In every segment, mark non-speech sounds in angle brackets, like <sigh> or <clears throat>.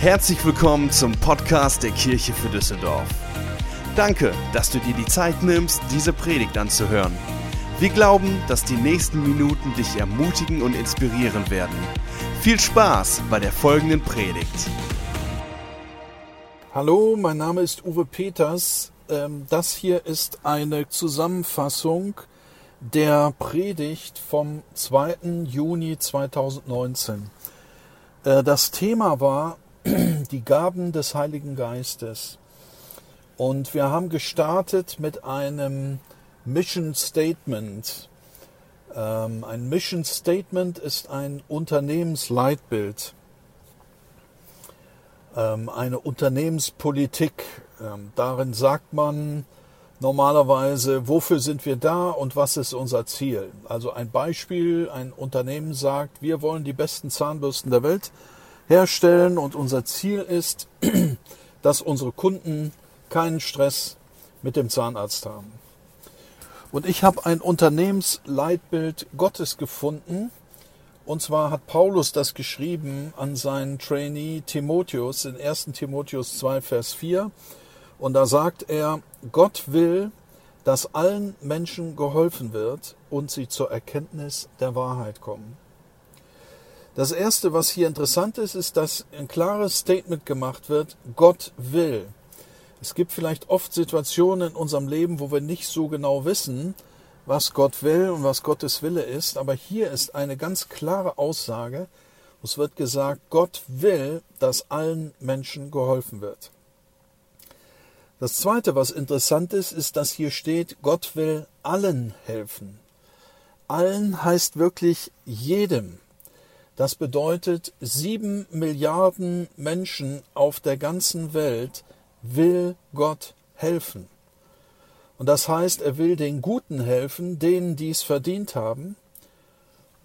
Herzlich willkommen zum Podcast der Kirche für Düsseldorf. Danke, dass du dir die Zeit nimmst, diese Predigt anzuhören. Wir glauben, dass die nächsten Minuten dich ermutigen und inspirieren werden. Viel Spaß bei der folgenden Predigt. Hallo, mein Name ist Uwe Peters. Ähm, das hier ist eine Zusammenfassung der Predigt vom 2. Juni 2019. Äh, das Thema war <clears throat> die Gaben des Heiligen Geistes. Und wir haben gestartet mit einem Mission Statement. Ähm, ein Mission Statement ist ein Unternehmensleitbild, ähm, eine Unternehmenspolitik. Ähm, darin sagt man normalerweise, wofür sind wir da und was ist unser Ziel. Also ein Beispiel, ein Unternehmen sagt, wir wollen die besten Zahnbürsten der Welt herstellen und unser Ziel ist, <clears throat> dass unsere Kunden keinen Stress mit dem Zahnarzt haben. Und ich habe ein Unternehmensleitbild Gottes gefunden. Und zwar hat Paulus das geschrieben an seinen Trainee Timotheus in 1 Timotheus 2, Vers 4. Und da sagt er, Gott will, dass allen Menschen geholfen wird und sie zur Erkenntnis der Wahrheit kommen. Das Erste, was hier interessant ist, ist, dass ein klares Statement gemacht wird, Gott will. Es gibt vielleicht oft Situationen in unserem Leben, wo wir nicht so genau wissen, was Gott will und was Gottes Wille ist, aber hier ist eine ganz klare Aussage. Es wird gesagt, Gott will, dass allen Menschen geholfen wird. Das Zweite, was interessant ist, ist, dass hier steht, Gott will allen helfen. Allen heißt wirklich jedem. Das bedeutet, sieben Milliarden Menschen auf der ganzen Welt will Gott helfen. Und das heißt, er will den Guten helfen, denen, die es verdient haben,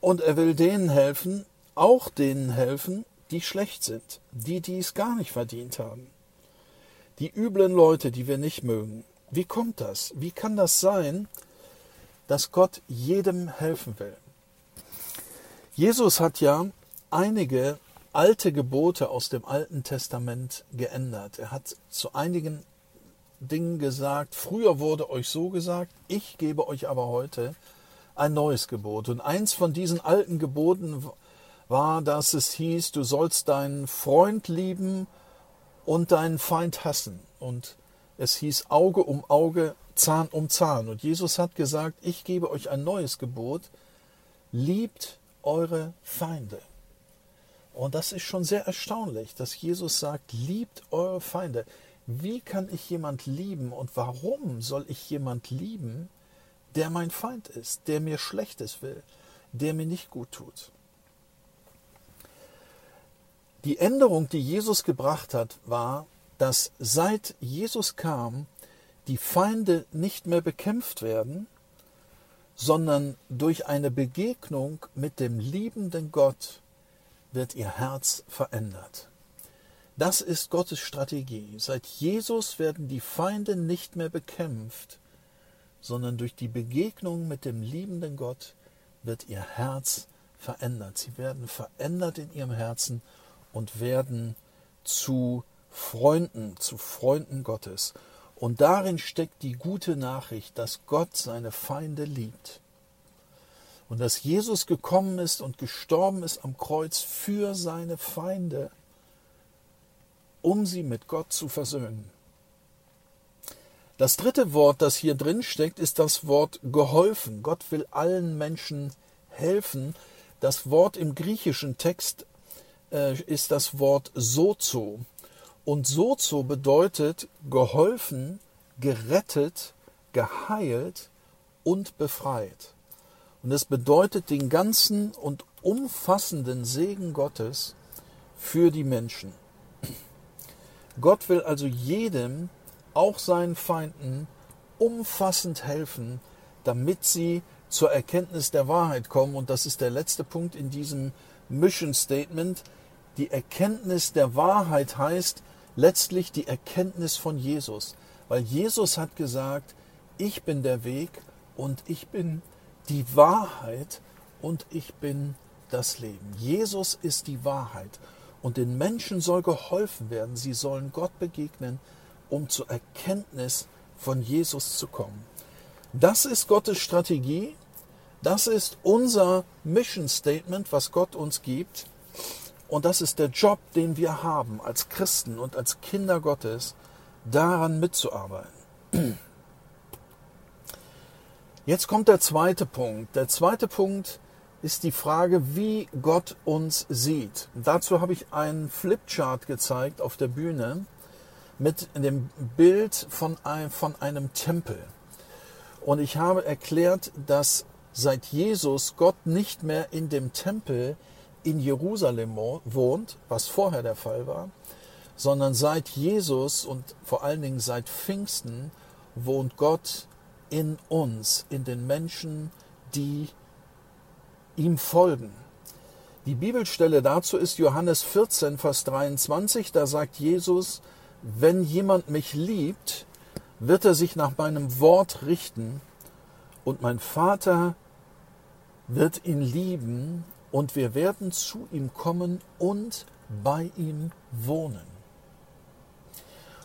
und er will denen helfen, auch denen helfen, die schlecht sind, die, die es gar nicht verdient haben. Die üblen Leute, die wir nicht mögen. Wie kommt das? Wie kann das sein, dass Gott jedem helfen will? Jesus hat ja einige alte Gebote aus dem Alten Testament geändert. Er hat zu einigen Dingen gesagt, früher wurde euch so gesagt, ich gebe euch aber heute ein neues Gebot. Und eins von diesen alten Geboten war, dass es hieß, du sollst deinen Freund lieben und deinen Feind hassen. Und es hieß Auge um Auge, Zahn um Zahn. Und Jesus hat gesagt, ich gebe euch ein neues Gebot, liebt eure Feinde. Und das ist schon sehr erstaunlich, dass Jesus sagt, liebt eure Feinde. Wie kann ich jemand lieben und warum soll ich jemand lieben, der mein Feind ist, der mir Schlechtes will, der mir nicht gut tut? Die Änderung, die Jesus gebracht hat, war, dass seit Jesus kam, die Feinde nicht mehr bekämpft werden, sondern durch eine Begegnung mit dem liebenden Gott wird ihr Herz verändert. Das ist Gottes Strategie. Seit Jesus werden die Feinde nicht mehr bekämpft, sondern durch die Begegnung mit dem liebenden Gott wird ihr Herz verändert. Sie werden verändert in ihrem Herzen und werden zu Freunden, zu Freunden Gottes. Und darin steckt die gute Nachricht, dass Gott seine Feinde liebt. Und dass Jesus gekommen ist und gestorben ist am Kreuz für seine Feinde, um sie mit Gott zu versöhnen. Das dritte Wort, das hier drin steckt, ist das Wort geholfen. Gott will allen Menschen helfen. Das Wort im griechischen Text äh, ist das Wort sozo. Und sozo bedeutet geholfen, gerettet, geheilt und befreit. Und es bedeutet den ganzen und umfassenden Segen Gottes für die Menschen. Gott will also jedem, auch seinen Feinden, umfassend helfen, damit sie zur Erkenntnis der Wahrheit kommen. Und das ist der letzte Punkt in diesem Mission Statement. Die Erkenntnis der Wahrheit heißt letztlich die Erkenntnis von Jesus. Weil Jesus hat gesagt, ich bin der Weg und ich bin die Wahrheit und ich bin das Leben. Jesus ist die Wahrheit. Und den Menschen soll geholfen werden, sie sollen Gott begegnen, um zur Erkenntnis von Jesus zu kommen. Das ist Gottes Strategie, das ist unser Mission Statement, was Gott uns gibt. Und das ist der Job, den wir haben als Christen und als Kinder Gottes, daran mitzuarbeiten. <clears throat> Jetzt kommt der zweite Punkt. Der zweite Punkt ist die Frage, wie Gott uns sieht. Dazu habe ich einen Flipchart gezeigt auf der Bühne mit dem Bild von einem, von einem Tempel. Und ich habe erklärt, dass seit Jesus Gott nicht mehr in dem Tempel in Jerusalem wohnt, was vorher der Fall war, sondern seit Jesus und vor allen Dingen seit Pfingsten wohnt Gott in uns, in den Menschen, die ihm folgen. Die Bibelstelle dazu ist Johannes 14, Vers 23. Da sagt Jesus, wenn jemand mich liebt, wird er sich nach meinem Wort richten und mein Vater wird ihn lieben und wir werden zu ihm kommen und bei ihm wohnen.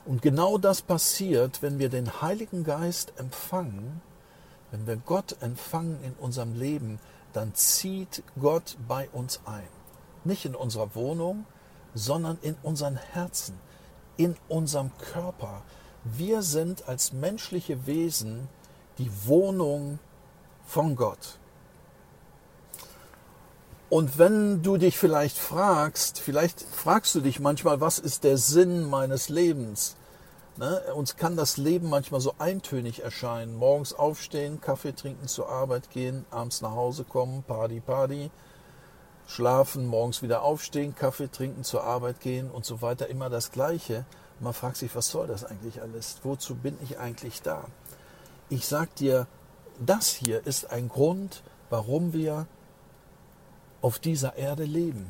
Und genau das passiert, wenn wir den Heiligen Geist empfangen, wenn wir Gott empfangen in unserem Leben, dann zieht Gott bei uns ein. Nicht in unserer Wohnung, sondern in unseren Herzen, in unserem Körper. Wir sind als menschliche Wesen die Wohnung von Gott. Und wenn du dich vielleicht fragst, vielleicht fragst du dich manchmal, was ist der Sinn meines Lebens? Ne? Uns kann das Leben manchmal so eintönig erscheinen. Morgens aufstehen, Kaffee trinken, zur Arbeit gehen, abends nach Hause kommen, Party, Party, schlafen, morgens wieder aufstehen, Kaffee trinken, zur Arbeit gehen und so weiter. Immer das Gleiche. Man fragt sich, was soll das eigentlich alles? Wozu bin ich eigentlich da? Ich sag dir, das hier ist ein Grund, warum wir auf dieser Erde leben.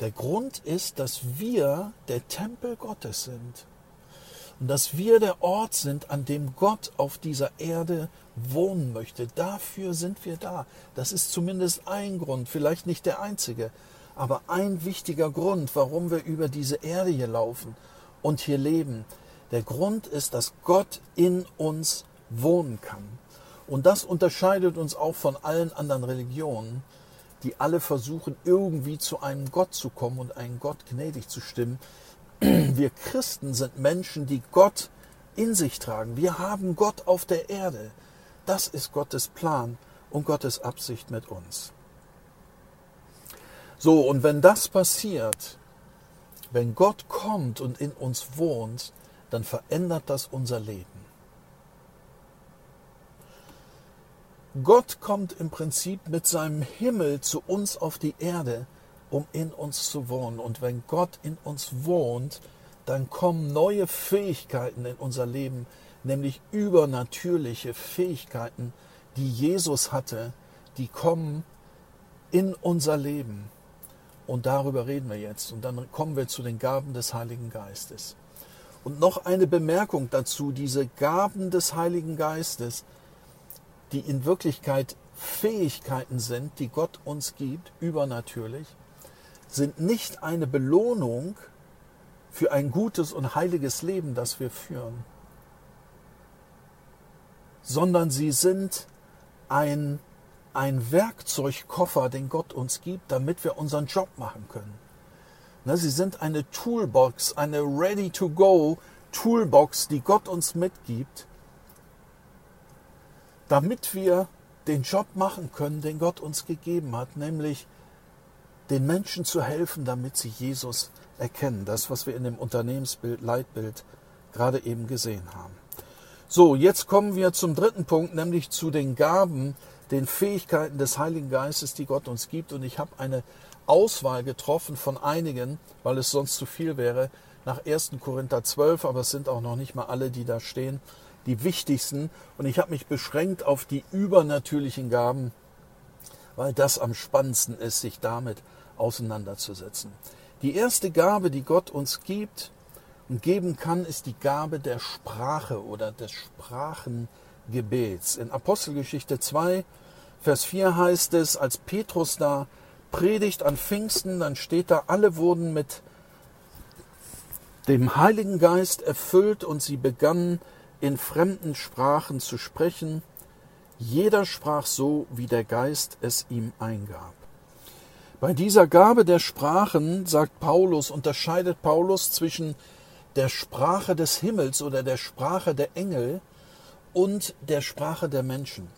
Der Grund ist, dass wir der Tempel Gottes sind und dass wir der Ort sind, an dem Gott auf dieser Erde wohnen möchte. Dafür sind wir da. Das ist zumindest ein Grund, vielleicht nicht der einzige, aber ein wichtiger Grund, warum wir über diese Erde hier laufen und hier leben. Der Grund ist, dass Gott in uns wohnen kann. Und das unterscheidet uns auch von allen anderen Religionen, die alle versuchen, irgendwie zu einem Gott zu kommen und einen Gott gnädig zu stimmen. <clears throat> Wir Christen sind Menschen, die Gott in sich tragen. Wir haben Gott auf der Erde. Das ist Gottes Plan und Gottes Absicht mit uns. So, und wenn das passiert, wenn Gott kommt und in uns wohnt, dann verändert das unser Leben. Gott kommt im Prinzip mit seinem Himmel zu uns auf die Erde, um in uns zu wohnen. Und wenn Gott in uns wohnt, dann kommen neue Fähigkeiten in unser Leben, nämlich übernatürliche Fähigkeiten, die Jesus hatte, die kommen in unser Leben. Und darüber reden wir jetzt. Und dann kommen wir zu den Gaben des Heiligen Geistes. Und noch eine Bemerkung dazu, diese Gaben des Heiligen Geistes, die in Wirklichkeit Fähigkeiten sind, die Gott uns gibt, übernatürlich, sind nicht eine Belohnung für ein gutes und heiliges Leben, das wir führen, sondern sie sind ein, ein Werkzeugkoffer, den Gott uns gibt, damit wir unseren Job machen können. Ne, sie sind eine Toolbox, eine Ready-to-Go Toolbox, die Gott uns mitgibt, damit wir den Job machen können, den Gott uns gegeben hat, nämlich den Menschen zu helfen, damit sie Jesus erkennen. Das, was wir in dem Unternehmensbild, Leitbild gerade eben gesehen haben. So, jetzt kommen wir zum dritten Punkt, nämlich zu den Gaben, den Fähigkeiten des Heiligen Geistes, die Gott uns gibt. Und ich habe eine Auswahl getroffen von einigen, weil es sonst zu viel wäre, nach 1. Korinther 12, aber es sind auch noch nicht mal alle, die da stehen die wichtigsten. Und ich habe mich beschränkt auf die übernatürlichen Gaben, weil das am spannendsten ist, sich damit auseinanderzusetzen. Die erste Gabe, die Gott uns gibt und geben kann, ist die Gabe der Sprache oder des Sprachengebets. In Apostelgeschichte 2, Vers 4 heißt es, als Petrus da Predigt an Pfingsten, dann steht da, alle wurden mit dem Heiligen Geist erfüllt und sie begannen in fremden Sprachen zu sprechen. Jeder sprach so, wie der Geist es ihm eingab. Bei dieser Gabe der Sprachen, sagt Paulus, unterscheidet Paulus zwischen der Sprache des Himmels oder der Sprache der Engel und der Sprache der Menschen.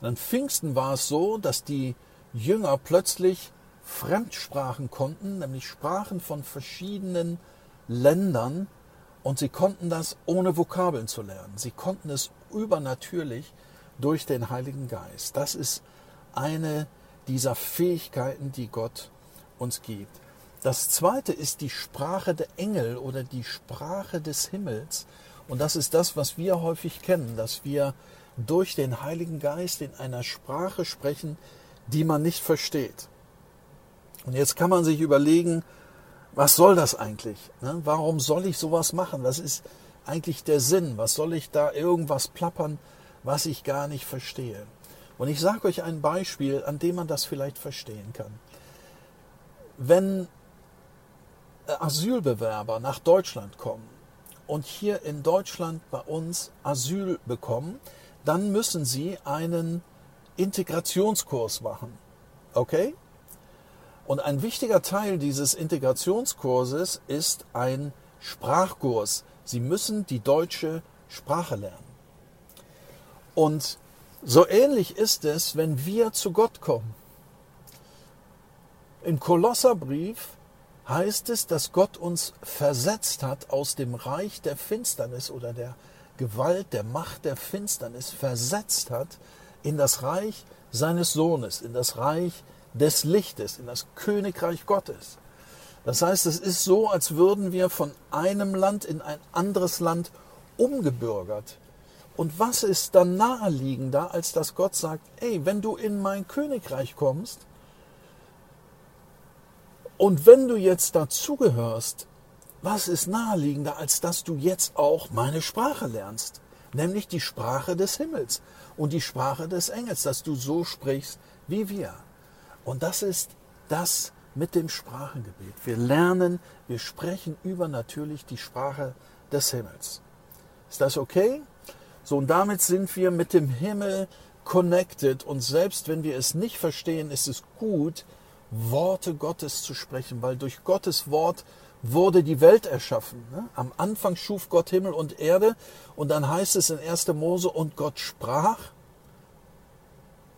Und an Pfingsten war es so, dass die Jünger plötzlich Fremdsprachen konnten, nämlich Sprachen von verschiedenen Ländern, und sie konnten das ohne Vokabeln zu lernen. Sie konnten es übernatürlich durch den Heiligen Geist. Das ist eine dieser Fähigkeiten, die Gott uns gibt. Das zweite ist die Sprache der Engel oder die Sprache des Himmels. Und das ist das, was wir häufig kennen, dass wir durch den Heiligen Geist in einer Sprache sprechen, die man nicht versteht. Und jetzt kann man sich überlegen, was soll das eigentlich? Ne? Warum soll ich sowas machen? Was ist eigentlich der Sinn? Was soll ich da irgendwas plappern, was ich gar nicht verstehe? Und ich sage euch ein Beispiel, an dem man das vielleicht verstehen kann. Wenn äh, Asylbewerber nach Deutschland kommen und hier in Deutschland bei uns Asyl bekommen, dann müssen sie einen Integrationskurs machen. Okay? Und ein wichtiger Teil dieses Integrationskurses ist ein Sprachkurs. Sie müssen die deutsche Sprache lernen. Und so ähnlich ist es, wenn wir zu Gott kommen. Im Kolosserbrief heißt es, dass Gott uns versetzt hat aus dem Reich der Finsternis oder der Gewalt, der Macht der Finsternis, versetzt hat in das Reich seines Sohnes, in das Reich des Lichtes, in das Königreich Gottes. Das heißt, es ist so, als würden wir von einem Land in ein anderes Land umgebürgert. Und was ist dann naheliegender, als dass Gott sagt, ey, wenn du in mein Königreich kommst und wenn du jetzt dazugehörst, was ist naheliegender, als dass du jetzt auch meine Sprache lernst, nämlich die Sprache des Himmels und die Sprache des Engels, dass du so sprichst wie wir. Und das ist das mit dem Sprachengebet. Wir lernen, wir sprechen übernatürlich die Sprache des Himmels. Ist das okay? So, und damit sind wir mit dem Himmel connected. Und selbst wenn wir es nicht verstehen, ist es gut, Worte Gottes zu sprechen, weil durch Gottes Wort wurde die Welt erschaffen. Ne? Am Anfang schuf Gott Himmel und Erde und dann heißt es in 1. Mose, und Gott sprach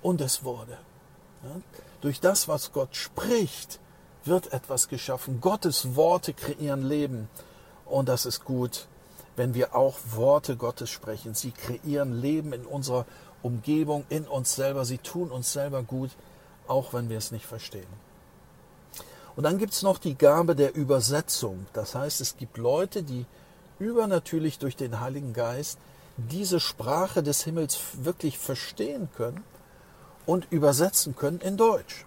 und es wurde. Durch das, was Gott spricht, wird etwas geschaffen. Gottes Worte kreieren Leben und das ist gut wenn wir auch Worte Gottes sprechen. Sie kreieren Leben in unserer Umgebung, in uns selber. Sie tun uns selber gut, auch wenn wir es nicht verstehen. Und dann gibt es noch die Gabe der Übersetzung. Das heißt, es gibt Leute, die übernatürlich durch den Heiligen Geist diese Sprache des Himmels wirklich verstehen können und übersetzen können in Deutsch.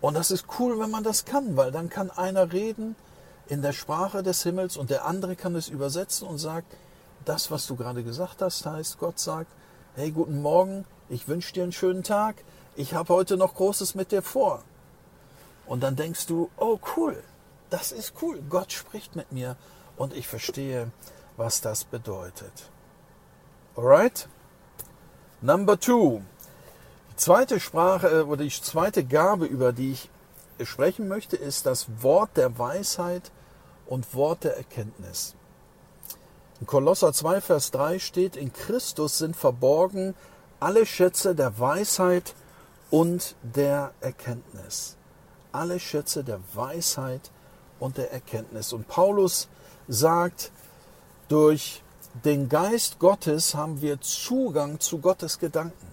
Und das ist cool, wenn man das kann, weil dann kann einer reden, in der Sprache des Himmels und der andere kann es übersetzen und sagt, das, was du gerade gesagt hast, heißt, Gott sagt, hey, guten Morgen, ich wünsche dir einen schönen Tag, ich habe heute noch Großes mit dir vor. Und dann denkst du, oh cool, das ist cool, Gott spricht mit mir und ich verstehe, was das bedeutet. Alright? Number two. Zweite Sprache äh, oder die zweite Gabe, über die ich sprechen möchte, ist das Wort der Weisheit und Wort der Erkenntnis. In Kolosser 2, Vers 3 steht, in Christus sind verborgen alle Schätze der Weisheit und der Erkenntnis. Alle Schätze der Weisheit und der Erkenntnis. Und Paulus sagt, durch den Geist Gottes haben wir Zugang zu Gottes Gedanken.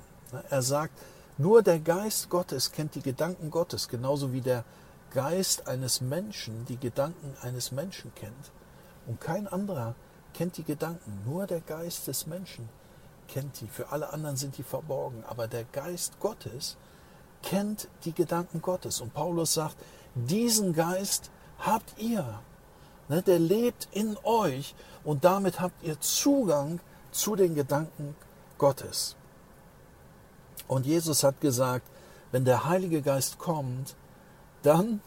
Er sagt, nur der Geist Gottes kennt die Gedanken Gottes, genauso wie der Geist eines Menschen die Gedanken eines Menschen kennt. Und kein anderer kennt die Gedanken, nur der Geist des Menschen kennt die. Für alle anderen sind die verborgen. Aber der Geist Gottes kennt die Gedanken Gottes. Und Paulus sagt, diesen Geist habt ihr. Ne, der lebt in euch und damit habt ihr Zugang zu den Gedanken Gottes. Und Jesus hat gesagt, wenn der Heilige Geist kommt, dann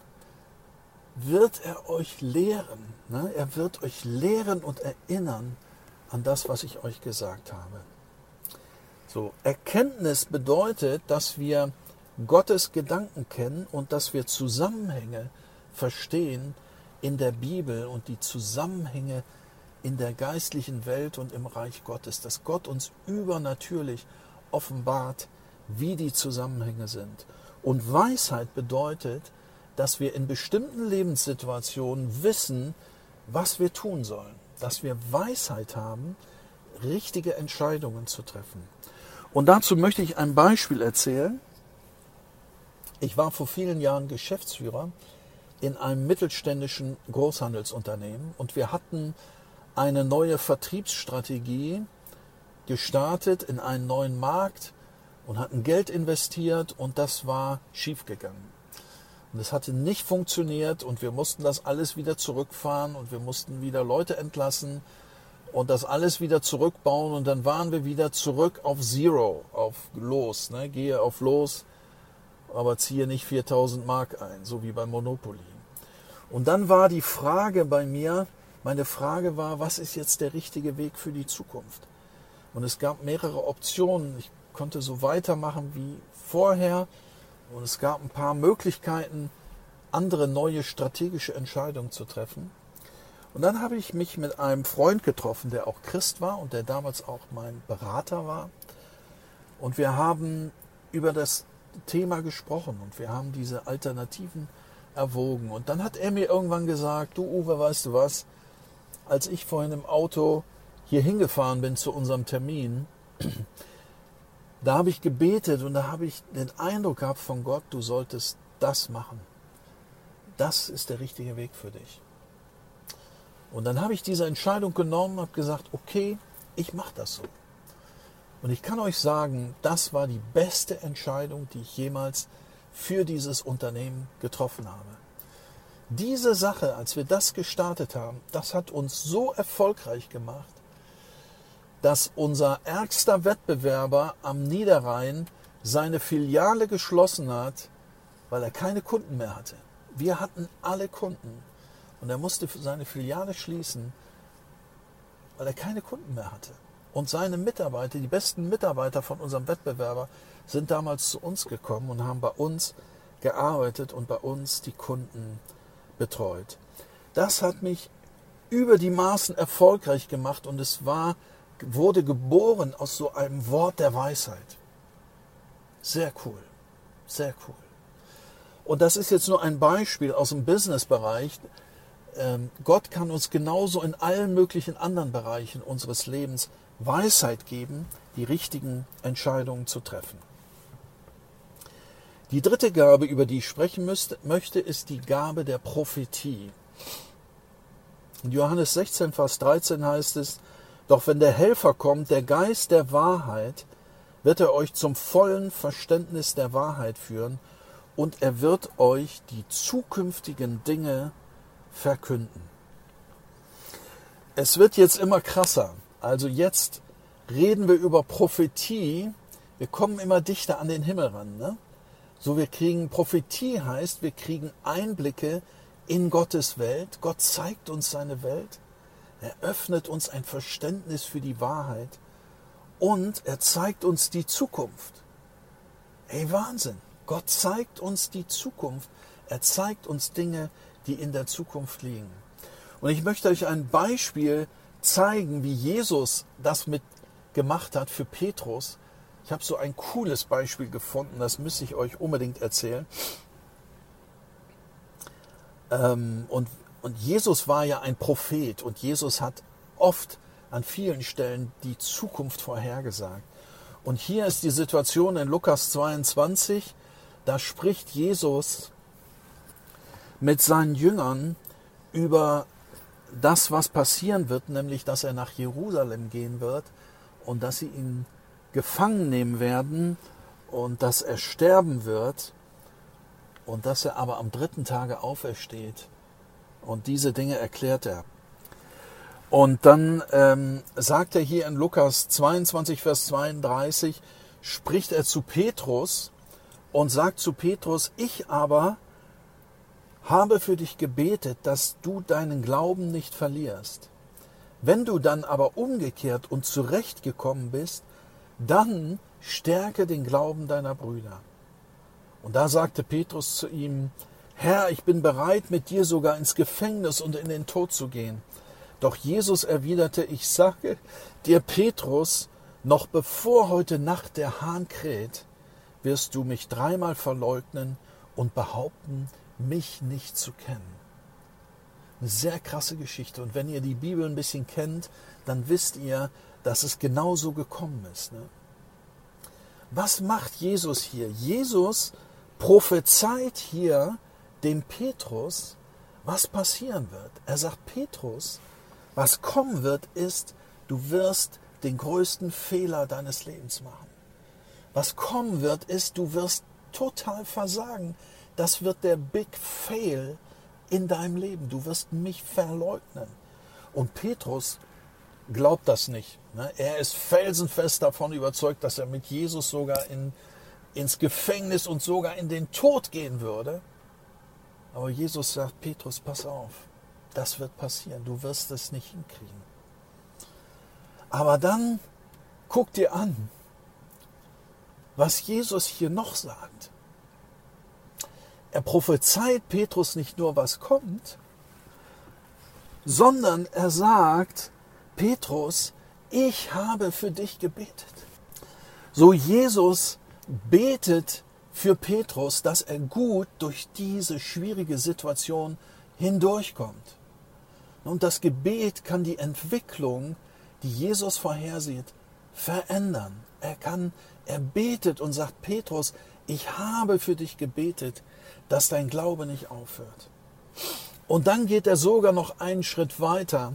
wird er euch lehren. Ne? Er wird euch lehren und erinnern an das, was ich euch gesagt habe. So, Erkenntnis bedeutet, dass wir Gottes Gedanken kennen und dass wir Zusammenhänge verstehen in der Bibel und die Zusammenhänge in der geistlichen Welt und im Reich Gottes, dass Gott uns übernatürlich offenbart, wie die Zusammenhänge sind. Und Weisheit bedeutet, dass wir in bestimmten Lebenssituationen wissen, was wir tun sollen, dass wir Weisheit haben, richtige Entscheidungen zu treffen. Und dazu möchte ich ein Beispiel erzählen. Ich war vor vielen Jahren Geschäftsführer in einem mittelständischen Großhandelsunternehmen und wir hatten eine neue Vertriebsstrategie gestartet in einen neuen Markt und hatten Geld investiert und das war schiefgegangen. Und es hatte nicht funktioniert und wir mussten das alles wieder zurückfahren und wir mussten wieder Leute entlassen und das alles wieder zurückbauen und dann waren wir wieder zurück auf Zero, auf Los. Ne? Gehe auf Los, aber ziehe nicht 4000 Mark ein, so wie bei Monopoly. Und dann war die Frage bei mir, meine Frage war, was ist jetzt der richtige Weg für die Zukunft? Und es gab mehrere Optionen. Ich konnte so weitermachen wie vorher und es gab ein paar Möglichkeiten, andere neue strategische Entscheidungen zu treffen. Und dann habe ich mich mit einem Freund getroffen, der auch Christ war und der damals auch mein Berater war. Und wir haben über das Thema gesprochen und wir haben diese Alternativen erwogen. Und dann hat er mir irgendwann gesagt, du Uwe, weißt du was, als ich vorhin im Auto hier hingefahren bin zu unserem Termin, da habe ich gebetet und da habe ich den Eindruck gehabt von Gott, du solltest das machen. Das ist der richtige Weg für dich. Und dann habe ich diese Entscheidung genommen, habe gesagt, okay, ich mache das so. Und ich kann euch sagen, das war die beste Entscheidung, die ich jemals für dieses Unternehmen getroffen habe. Diese Sache, als wir das gestartet haben, das hat uns so erfolgreich gemacht, dass unser ärgster Wettbewerber am Niederrhein seine Filiale geschlossen hat, weil er keine Kunden mehr hatte. Wir hatten alle Kunden. Und er musste seine Filiale schließen, weil er keine Kunden mehr hatte. Und seine Mitarbeiter, die besten Mitarbeiter von unserem Wettbewerber, sind damals zu uns gekommen und haben bei uns gearbeitet und bei uns die Kunden betreut. Das hat mich über die Maßen erfolgreich gemacht und es war, wurde geboren aus so einem Wort der Weisheit. Sehr cool, sehr cool. Und das ist jetzt nur ein Beispiel aus dem Businessbereich, ähm, Gott kann uns genauso in allen möglichen anderen Bereichen unseres Lebens Weisheit geben, die richtigen Entscheidungen zu treffen. Die dritte Gabe, über die ich sprechen müsste, möchte, ist die Gabe der Prophetie. In Johannes 16, Vers 13 heißt es, Doch wenn der Helfer kommt, der Geist der Wahrheit, wird er euch zum vollen Verständnis der Wahrheit führen und er wird euch die zukünftigen Dinge verkünden. Es wird jetzt immer krasser. Also jetzt reden wir über Prophetie. Wir kommen immer dichter an den Himmel ran. Ne? So wir kriegen Prophetie heißt, wir kriegen Einblicke in Gottes Welt. Gott zeigt uns seine Welt. Er öffnet uns ein Verständnis für die Wahrheit. Und er zeigt uns die Zukunft. Ey, Wahnsinn. Gott zeigt uns die Zukunft. Er zeigt uns Dinge, die in der Zukunft liegen. Und ich möchte euch ein Beispiel zeigen, wie Jesus das mit gemacht hat für Petrus. Ich habe so ein cooles Beispiel gefunden, das müsste ich euch unbedingt erzählen. Ähm, und, und Jesus war ja ein Prophet und Jesus hat oft an vielen Stellen die Zukunft vorhergesagt. Und hier ist die Situation in Lukas 22, da spricht Jesus mit seinen Jüngern über das, was passieren wird, nämlich dass er nach Jerusalem gehen wird und dass sie ihn gefangen nehmen werden und dass er sterben wird und dass er aber am dritten Tage aufersteht. Und diese Dinge erklärt er. Und dann ähm, sagt er hier in Lukas 22, Vers 32, spricht er zu Petrus und sagt zu Petrus, ich aber habe für dich gebetet, dass du deinen Glauben nicht verlierst. Wenn du dann aber umgekehrt und zurechtgekommen bist, dann stärke den Glauben deiner Brüder. Und da sagte Petrus zu ihm, Herr, ich bin bereit, mit dir sogar ins Gefängnis und in den Tod zu gehen. Doch Jesus erwiderte, ich sage dir, Petrus, noch bevor heute Nacht der Hahn kräht, wirst du mich dreimal verleugnen und behaupten, mich nicht zu kennen. Eine sehr krasse Geschichte. Und wenn ihr die Bibel ein bisschen kennt, dann wisst ihr, dass es genauso gekommen ist. Ne? Was macht Jesus hier? Jesus prophezeit hier dem Petrus, was passieren wird. Er sagt, Petrus, was kommen wird, ist, du wirst den größten Fehler deines Lebens machen. Was kommen wird, ist, du wirst total versagen. Das wird der Big Fail in deinem Leben. Du wirst mich verleugnen. Und Petrus glaubt das nicht. Ne? Er ist felsenfest davon überzeugt, dass er mit Jesus sogar in, ins Gefängnis und sogar in den Tod gehen würde. Aber Jesus sagt, Petrus, pass auf, das wird passieren. Du wirst es nicht hinkriegen. Aber dann guck dir an, was Jesus hier noch sagt. Er prophezeit Petrus nicht nur, was kommt, sondern er sagt, Petrus, ich habe für dich gebetet. So Jesus betet für Petrus, dass er gut durch diese schwierige Situation hindurchkommt. Und das Gebet kann die Entwicklung die Jesus vorhersieht, verändern. Er kann, er betet und sagt, Petrus, ich habe für dich gebetet, dass dein Glaube nicht aufhört. Und dann geht er sogar noch einen Schritt weiter.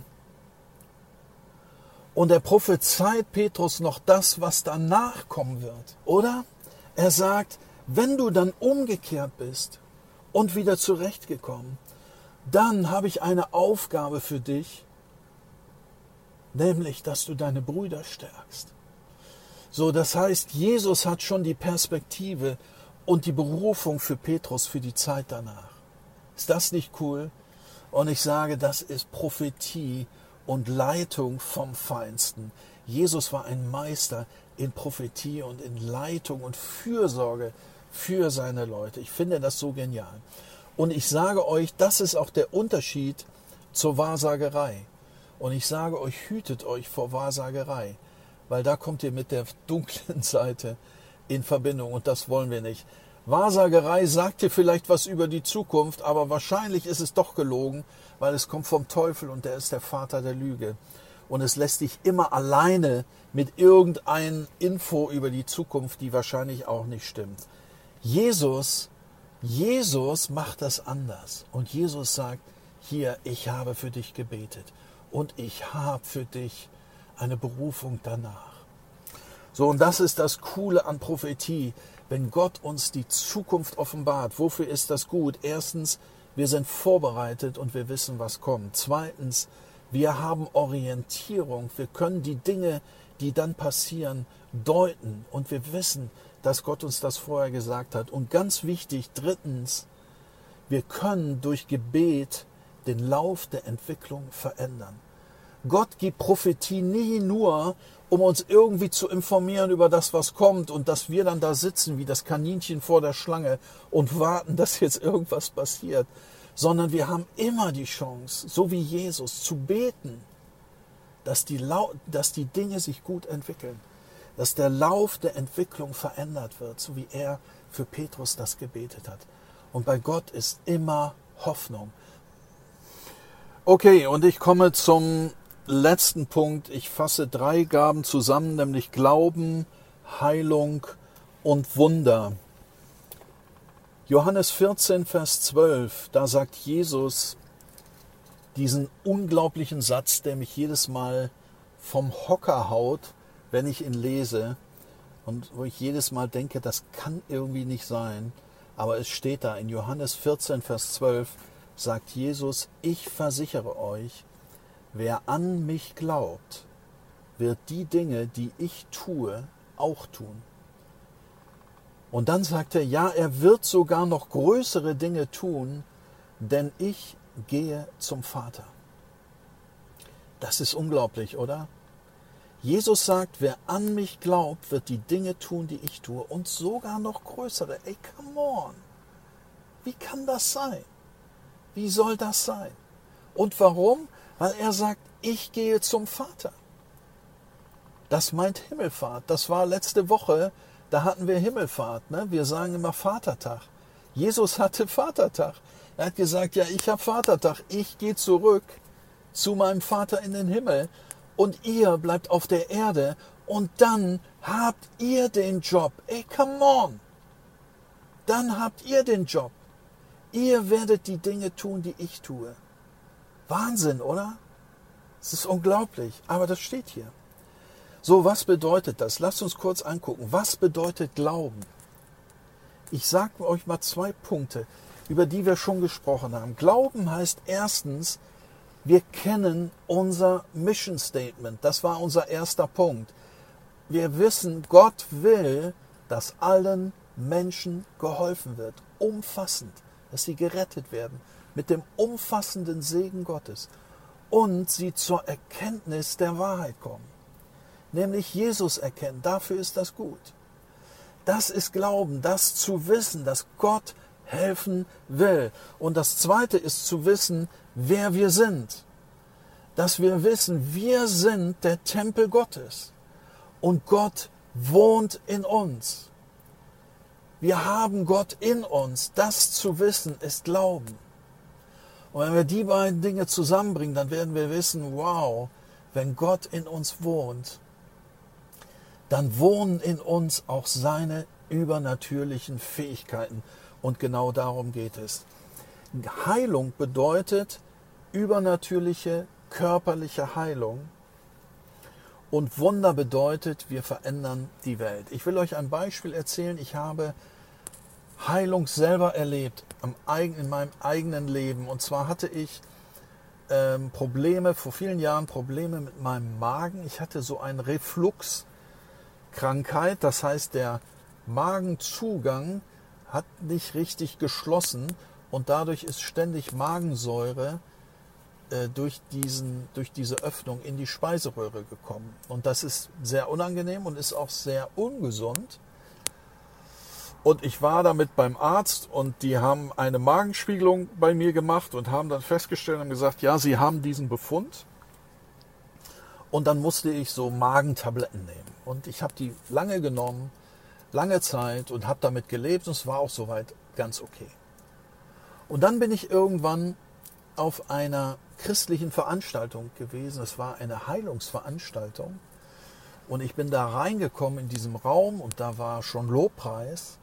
Und er prophezeit Petrus noch das, was danach kommen wird. Oder? Er sagt, wenn du dann umgekehrt bist und wieder zurechtgekommen, dann habe ich eine Aufgabe für dich, nämlich dass du deine Brüder stärkst. So, das heißt, Jesus hat schon die Perspektive und die Berufung für Petrus für die Zeit danach. Ist das nicht cool? Und ich sage, das ist Prophetie und Leitung vom Feinsten. Jesus war ein Meister in Prophetie und in Leitung und Fürsorge für seine Leute. Ich finde das so genial. Und ich sage euch, das ist auch der Unterschied zur Wahrsagerei. Und ich sage euch, hütet euch vor Wahrsagerei, weil da kommt ihr mit der <laughs> dunklen Seite in Verbindung und das wollen wir nicht. Wahrsagerei sagt dir vielleicht was über die Zukunft, aber wahrscheinlich ist es doch gelogen, weil es kommt vom Teufel und der ist der Vater der Lüge. Und es lässt dich immer alleine mit irgendein Info über die Zukunft, die wahrscheinlich auch nicht stimmt. Jesus, Jesus macht das anders. Und Jesus sagt, hier, ich habe für dich gebetet und ich habe für dich eine Berufung danach. So, und das ist das Coole an Prophetie, wenn Gott uns die Zukunft offenbart. Wofür ist das gut? Erstens, wir sind vorbereitet und wir wissen, was kommt. Zweitens, wir haben Orientierung. Wir können die Dinge, die dann passieren, deuten und wir wissen, dass Gott uns das vorher gesagt hat. Und ganz wichtig, drittens, wir können durch Gebet den Lauf der Entwicklung verändern. Gott gibt Prophetie nie nur, um uns irgendwie zu informieren über das, was kommt und dass wir dann da sitzen wie das Kaninchen vor der Schlange und warten, dass jetzt irgendwas passiert, sondern wir haben immer die Chance, so wie Jesus, zu beten, dass die, dass die Dinge sich gut entwickeln, dass der Lauf der Entwicklung verändert wird, so wie er für Petrus das gebetet hat. Und bei Gott ist immer Hoffnung. Okay, und ich komme zum letzten Punkt. Ich fasse drei Gaben zusammen, nämlich Glauben, Heilung und Wunder. Johannes 14, Vers 12, da sagt Jesus diesen unglaublichen Satz, der mich jedes Mal vom Hocker haut, wenn ich ihn lese und wo ich jedes Mal denke, das kann irgendwie nicht sein. Aber es steht da in Johannes 14, Vers 12, sagt Jesus, ich versichere euch, Wer an mich glaubt, wird die Dinge, die ich tue, auch tun. Und dann sagt er, ja, er wird sogar noch größere Dinge tun, denn ich gehe zum Vater. Das ist unglaublich, oder? Jesus sagt, wer an mich glaubt, wird die Dinge tun, die ich tue und sogar noch größere. Ey, come on. Wie kann das sein? Wie soll das sein? Und warum? Weil er sagt, ich gehe zum Vater. Das meint Himmelfahrt. Das war letzte Woche, da hatten wir Himmelfahrt. Ne? Wir sagen immer Vatertag. Jesus hatte Vatertag. Er hat gesagt, ja, ich habe Vatertag. Ich gehe zurück zu meinem Vater in den Himmel und ihr bleibt auf der Erde und dann habt ihr den Job. Ey, come on. Dann habt ihr den Job. Ihr werdet die Dinge tun, die ich tue. Wahnsinn, oder? Es ist unglaublich, aber das steht hier. So, was bedeutet das? Lasst uns kurz angucken. Was bedeutet Glauben? Ich sage euch mal zwei Punkte, über die wir schon gesprochen haben. Glauben heißt erstens, wir kennen unser Mission Statement. Das war unser erster Punkt. Wir wissen, Gott will, dass allen Menschen geholfen wird. Umfassend. Dass sie gerettet werden. Mit dem umfassenden Segen Gottes. Und sie zur Erkenntnis der Wahrheit kommen. Nämlich Jesus erkennen. Dafür ist das gut. Das ist Glauben. Das zu wissen, dass Gott helfen will. Und das Zweite ist zu wissen, wer wir sind. Dass wir wissen, wir sind der Tempel Gottes und Gott wohnt in uns. Wir haben Gott in uns. Das zu wissen ist Glauben. Und wenn wir die beiden Dinge zusammenbringen, dann werden wir wissen, wow, wenn Gott in uns wohnt, dann wohnen in uns auch seine übernatürlichen Fähigkeiten. Und genau darum geht es. Heilung bedeutet übernatürliche körperliche Heilung. Und Wunder bedeutet, wir verändern die Welt. Ich will euch ein Beispiel erzählen. Ich habe Heilung selber erlebt in meinem eigenen Leben. Und zwar hatte ich ähm, Probleme, vor vielen Jahren Probleme mit meinem Magen. Ich hatte so eine Refluxkrankheit. Das heißt, der Magenzugang hat nicht richtig geschlossen und dadurch ist ständig Magensäure äh, durch, diesen, durch diese Öffnung in die Speiseröhre gekommen. Und das ist sehr unangenehm und ist auch sehr ungesund. Und ich war damit beim Arzt und die haben eine Magenspiegelung bei mir gemacht und haben dann festgestellt und gesagt, ja, sie haben diesen Befund. Und dann musste ich so Magentabletten nehmen. Und ich habe die lange genommen, lange Zeit und habe damit gelebt und es war auch soweit ganz okay. Und dann bin ich irgendwann auf einer christlichen Veranstaltung gewesen. Es war eine Heilungsveranstaltung. Und ich bin da reingekommen in diesem Raum und da war schon Lobpreis.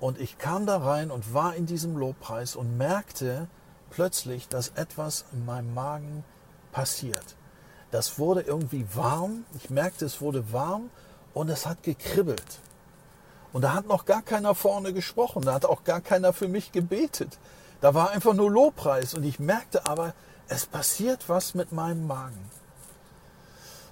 Und ich kam da rein und war in diesem Lobpreis und merkte plötzlich, dass etwas in meinem Magen passiert. Das wurde irgendwie warm. Ich merkte, es wurde warm und es hat gekribbelt. Und da hat noch gar keiner vorne gesprochen. Da hat auch gar keiner für mich gebetet. Da war einfach nur Lobpreis. Und ich merkte aber, es passiert was mit meinem Magen.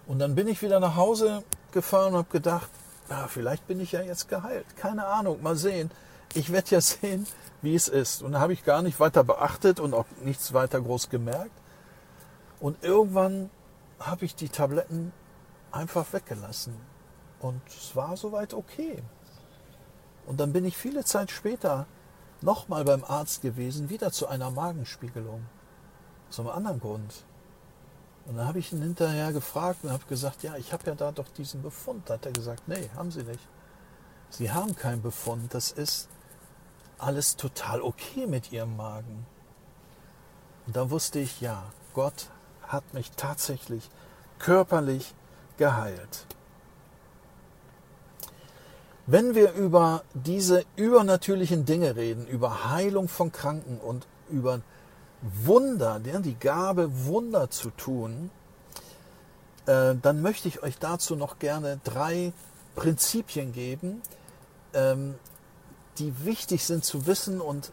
Und dann bin ich wieder nach Hause gefahren und habe gedacht, ja, vielleicht bin ich ja jetzt geheilt. Keine Ahnung, mal sehen. Ich werde ja <laughs> sehen, wie es ist. Und da habe ich gar nicht weiter beachtet und auch nichts weiter groß gemerkt. Und irgendwann habe ich die Tabletten einfach weggelassen. Und es war soweit okay. Und dann bin ich viele Zeit später nochmal beim Arzt gewesen, wieder zu einer Magenspiegelung. Aus einem anderen Grund. Und dann habe ich ihn hinterher gefragt und habe gesagt, ja, ich habe ja da doch diesen Befund. Da hat er gesagt, nee, haben Sie nicht. Sie haben keinen Befund. Das ist alles total okay mit Ihrem Magen. Und da wusste ich, ja, Gott hat mich tatsächlich körperlich geheilt. Wenn wir über diese übernatürlichen Dinge reden, über Heilung von Kranken und über Wunder, die Gabe, Wunder zu tun, äh, dann möchte ich euch dazu noch gerne drei Prinzipien geben, ähm, die wichtig sind zu wissen und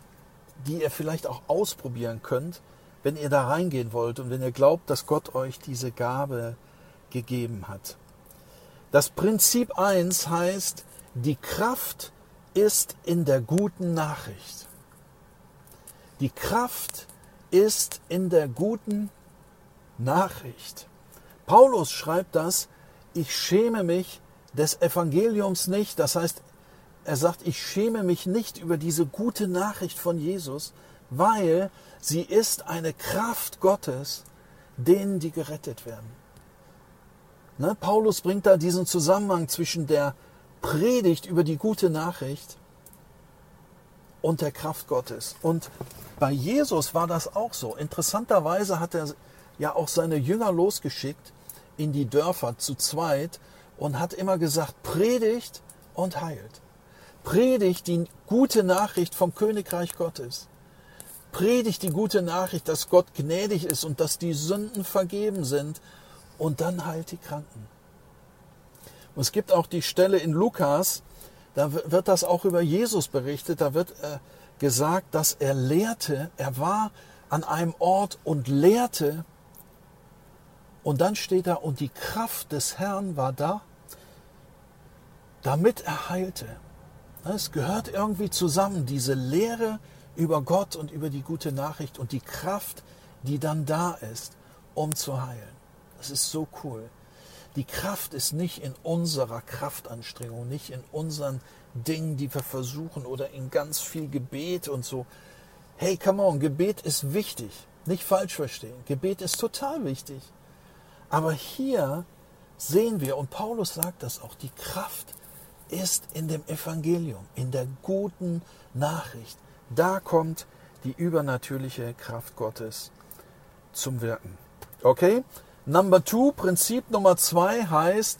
die ihr vielleicht auch ausprobieren könnt, wenn ihr da reingehen wollt und wenn ihr glaubt, dass Gott euch diese Gabe gegeben hat. Das Prinzip 1 heißt, die Kraft ist in der guten Nachricht. Die Kraft ist in der guten Nachricht. Paulus schreibt das, ich schäme mich des Evangeliums nicht. Das heißt, er sagt, ich schäme mich nicht über diese gute Nachricht von Jesus, weil sie ist eine Kraft Gottes, denen die gerettet werden. Ne? Paulus bringt da diesen Zusammenhang zwischen der Predigt über die gute Nachricht und der Kraft Gottes. Und bei Jesus war das auch so. Interessanterweise hat er ja auch seine Jünger losgeschickt in die Dörfer zu zweit und hat immer gesagt, predigt und heilt. Predigt die gute Nachricht vom Königreich Gottes. Predigt die gute Nachricht, dass Gott gnädig ist und dass die Sünden vergeben sind und dann heilt die Kranken. Und es gibt auch die Stelle in Lukas, da wird das auch über Jesus berichtet, da wird äh, gesagt, dass er lehrte, er war an einem Ort und lehrte und dann steht da, und die Kraft des Herrn war da, damit er heilte. Es gehört irgendwie zusammen, diese Lehre über Gott und über die gute Nachricht und die Kraft, die dann da ist, um zu heilen. Das ist so cool. Die Kraft ist nicht in unserer Kraftanstrengung, nicht in unseren Dingen, die wir versuchen oder in ganz viel Gebet und so. Hey, come on, Gebet ist wichtig. Nicht falsch verstehen. Gebet ist total wichtig. Aber hier sehen wir, und Paulus sagt das auch, die Kraft ist in dem Evangelium, in der guten Nachricht. Da kommt die übernatürliche Kraft Gottes zum Wirken. Okay? Number two, Prinzip Nummer zwei heißt,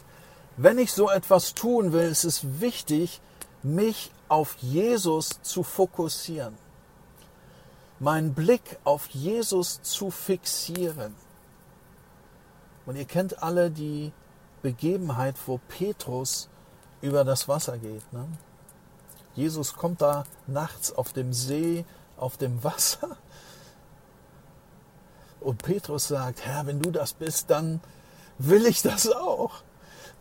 wenn ich so etwas tun will, ist es wichtig, mich auf Jesus zu fokussieren. Meinen Blick auf Jesus zu fixieren. Und ihr kennt alle die Begebenheit, wo Petrus über das Wasser geht. Ne? Jesus kommt da nachts auf dem See, auf dem <laughs> Wasser. Und Petrus sagt, Herr, wenn du das bist, dann will ich das auch.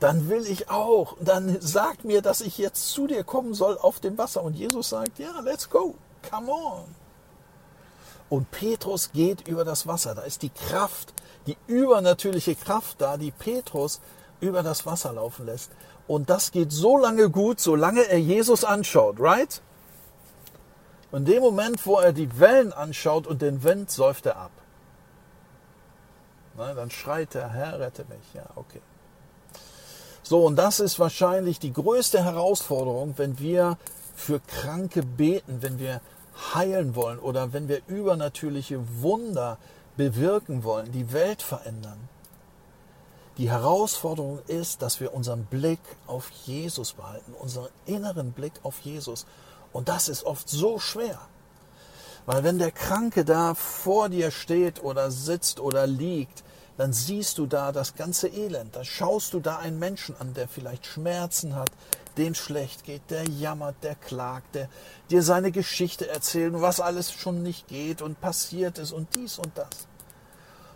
Dann will ich auch. Dann sag mir, dass ich jetzt zu dir kommen soll auf dem Wasser. Und Jesus sagt, ja, let's go. Come on. Und Petrus geht über das Wasser. Da ist die Kraft die übernatürliche Kraft da, die Petrus über das Wasser laufen lässt. Und das geht so lange gut, solange er Jesus anschaut, right? Und in dem Moment, wo er die Wellen anschaut und den Wind, säuft er ab. Na, dann schreit er, Herr, rette mich. Ja, okay. So, und das ist wahrscheinlich die größte Herausforderung, wenn wir für Kranke beten, wenn wir heilen wollen oder wenn wir übernatürliche Wunder bewirken wollen, die Welt verändern. Die Herausforderung ist, dass wir unseren Blick auf Jesus behalten, unseren inneren Blick auf Jesus. Und das ist oft so schwer. Weil wenn der Kranke da vor dir steht oder sitzt oder liegt, dann siehst du da das ganze Elend. Da schaust du da einen Menschen an, der vielleicht Schmerzen hat, dem schlecht geht, der jammert, der klagt, der dir seine Geschichte erzählt, was alles schon nicht geht und passiert ist und dies und das.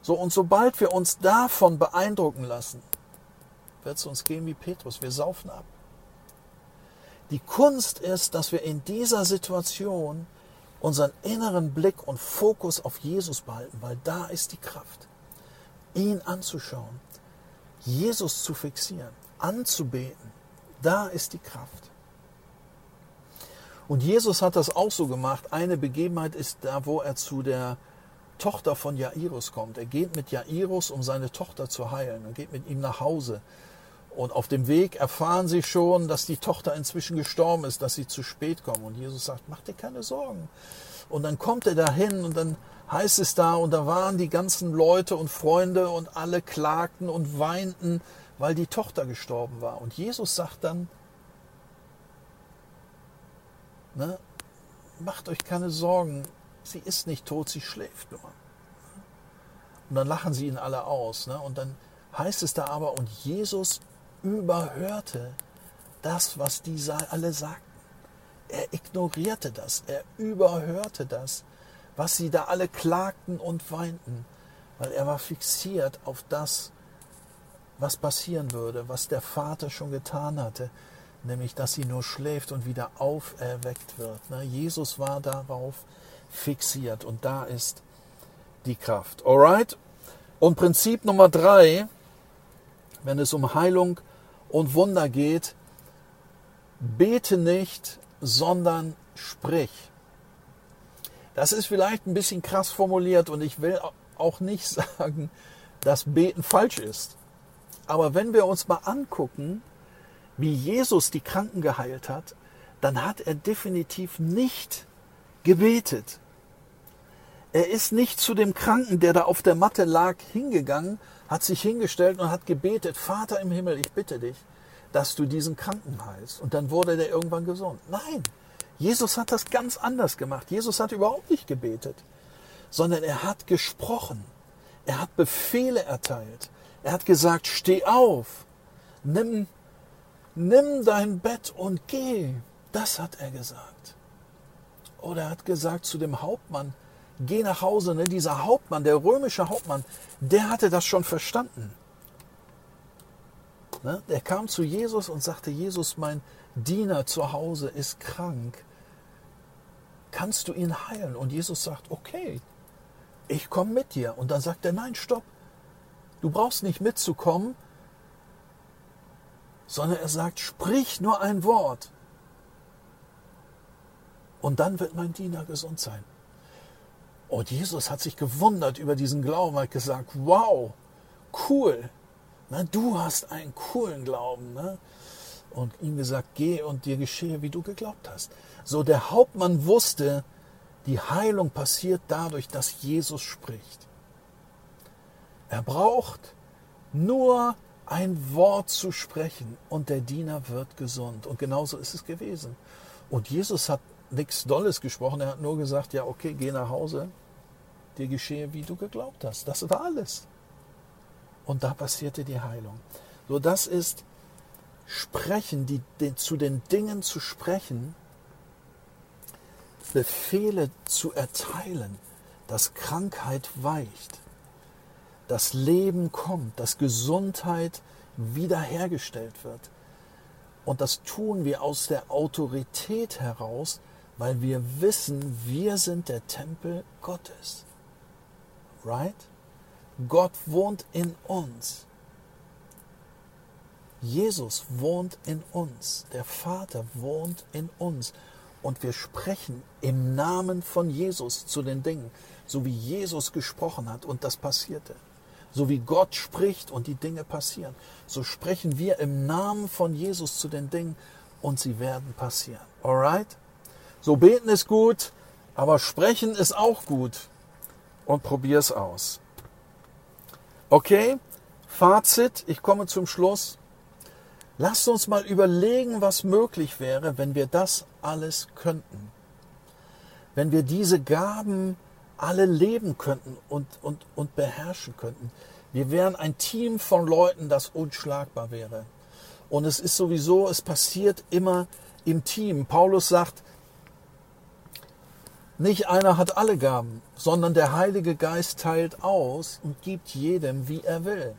So, und sobald wir uns davon beeindrucken lassen, wird es uns gehen wie Petrus, wir saufen ab. Die Kunst ist, dass wir in dieser Situation unseren inneren Blick und Fokus auf Jesus behalten, weil da ist die Kraft, ihn anzuschauen, Jesus zu fixieren, anzubeten da ist die Kraft. Und Jesus hat das auch so gemacht. Eine Begebenheit ist da, wo er zu der Tochter von Jairus kommt. Er geht mit Jairus, um seine Tochter zu heilen. Er geht mit ihm nach Hause. Und auf dem Weg erfahren sie schon, dass die Tochter inzwischen gestorben ist, dass sie zu spät kommen. Und Jesus sagt, mach dir keine Sorgen. Und dann kommt er dahin und dann heißt es da, und da waren die ganzen Leute und Freunde und alle klagten und weinten weil die Tochter gestorben war. Und Jesus sagt dann, ne, macht euch keine Sorgen, sie ist nicht tot, sie schläft nur. Und dann lachen sie ihn alle aus. Ne? Und dann heißt es da aber, und Jesus überhörte das, was die alle sagten. Er ignorierte das, er überhörte das, was sie da alle klagten und weinten, weil er war fixiert auf das, was passieren würde, was der Vater schon getan hatte, nämlich dass sie nur schläft und wieder auferweckt wird. Jesus war darauf fixiert. Und da ist die Kraft. Alright? Und Prinzip Nummer drei, wenn es um Heilung und Wunder geht, bete nicht, sondern sprich. Das ist vielleicht ein bisschen krass formuliert und ich will auch nicht <laughs> sagen, dass Beten falsch ist. Aber wenn wir uns mal angucken, wie Jesus die Kranken geheilt hat, dann hat er definitiv nicht gebetet. Er ist nicht zu dem Kranken, der da auf der Matte lag, hingegangen, hat sich hingestellt und hat gebetet, Vater im Himmel, ich bitte dich, dass du diesen Kranken heilst. Und dann wurde der irgendwann gesund. Nein, Jesus hat das ganz anders gemacht. Jesus hat überhaupt nicht gebetet, sondern er hat gesprochen. Er hat Befehle erteilt. Er hat gesagt, steh auf, nimm, nimm dein Bett und geh. Das hat er gesagt. Oder er hat gesagt zu dem Hauptmann, geh nach Hause. Ne? Dieser Hauptmann, der römische Hauptmann, der hatte das schon verstanden. Ne? Der kam zu Jesus und sagte, Jesus, mein Diener zu Hause ist krank. Kannst du ihn heilen? Und Jesus sagt, okay, ich komme mit dir. Und dann sagt er, nein, stopp. Du brauchst nicht mitzukommen, sondern er sagt, sprich nur ein Wort. Und dann wird mein Diener gesund sein. Und Jesus hat sich gewundert über diesen Glauben, hat gesagt, wow, cool, na, du hast einen coolen Glauben. Ne? Und ihm gesagt, geh und dir geschehe, wie du geglaubt hast. So der Hauptmann wusste, die Heilung passiert dadurch, dass Jesus spricht. Er braucht nur ein Wort zu sprechen und der Diener wird gesund. Und genauso ist es gewesen. Und Jesus hat nichts Dolles gesprochen. Er hat nur gesagt, ja, okay, geh nach Hause, dir geschehe, wie du geglaubt hast. Das war alles. Und da passierte die Heilung. So, das ist Sprechen, die, die, zu den Dingen zu sprechen, Befehle zu erteilen, dass Krankheit weicht, dass Leben kommt, dass Gesundheit wiederhergestellt wird. Und das tun wir aus der Autorität heraus, weil wir wissen, wir sind der Tempel Gottes. Right? Gott wohnt in uns. Jesus wohnt in uns. Der Vater wohnt in uns. Und wir sprechen im Namen von Jesus zu den Dingen, so wie Jesus gesprochen hat und das passierte. So wie Gott spricht und die Dinge passieren, so sprechen wir im Namen von Jesus zu den Dingen und sie werden passieren. Alright? So beten ist gut, aber sprechen ist auch gut. Und probier es aus. Okay, Fazit, ich komme zum Schluss. Lasst uns mal überlegen, was möglich wäre, wenn wir das alles könnten. Wenn wir diese Gaben alle leben könnten und, und, und beherrschen könnten. Wir wären ein Team von Leuten, das unschlagbar wäre. Und es ist sowieso, es passiert immer im Team. Paulus sagt, nicht einer hat alle Gaben, sondern der Heilige Geist teilt aus und gibt jedem, wie er will.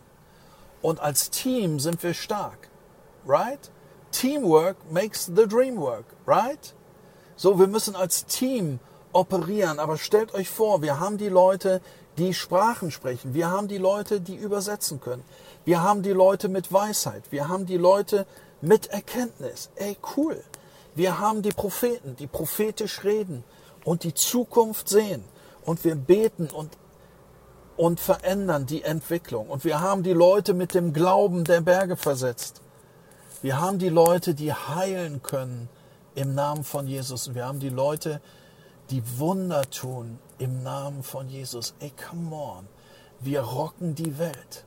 Und als Team sind wir stark, right? Teamwork makes the dream work, right? So, wir müssen als Team operieren, aber stellt euch vor, wir haben die Leute, die Sprachen sprechen, wir haben die Leute, die übersetzen können, wir haben die Leute mit Weisheit, wir haben die Leute mit Erkenntnis. Ey, cool. Wir haben die Propheten, die prophetisch reden und die Zukunft sehen. Und wir beten und, und verändern die Entwicklung. Und wir haben die Leute mit dem Glauben der Berge versetzt. Wir haben die Leute, die heilen können im Namen von Jesus. Und wir haben die Leute, die Wunder tun im Namen von Jesus. Ey, come on. Wir rocken die Welt.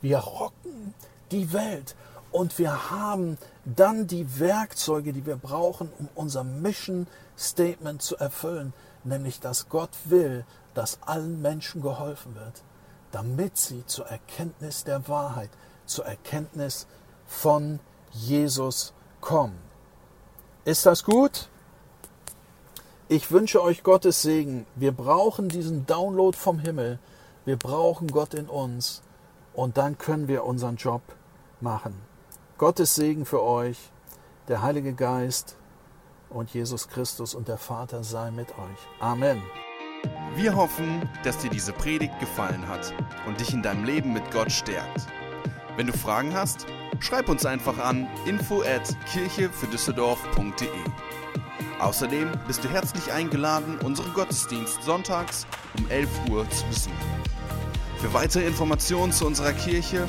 Wir rocken die Welt. Und wir haben dann die Werkzeuge, die wir brauchen, um unser Mission Statement zu erfüllen, nämlich dass Gott will, dass allen Menschen geholfen wird, damit sie zur Erkenntnis der Wahrheit, zur Erkenntnis von Jesus kommen. Ist das gut? Ich wünsche euch Gottes Segen. Wir brauchen diesen Download vom Himmel. Wir brauchen Gott in uns. Und dann können wir unseren Job machen. Gottes Segen für euch, der Heilige Geist und Jesus Christus und der Vater sei mit euch. Amen. Wir hoffen, dass dir diese Predigt gefallen hat und dich in deinem Leben mit Gott stärkt. Wenn du Fragen hast, schreib uns einfach an info at kirchefürdüsseldorf.de. Außerdem bist du herzlich eingeladen, unseren Gottesdienst sonntags um 11 Uhr zu besuchen. Für weitere Informationen zu unserer Kirche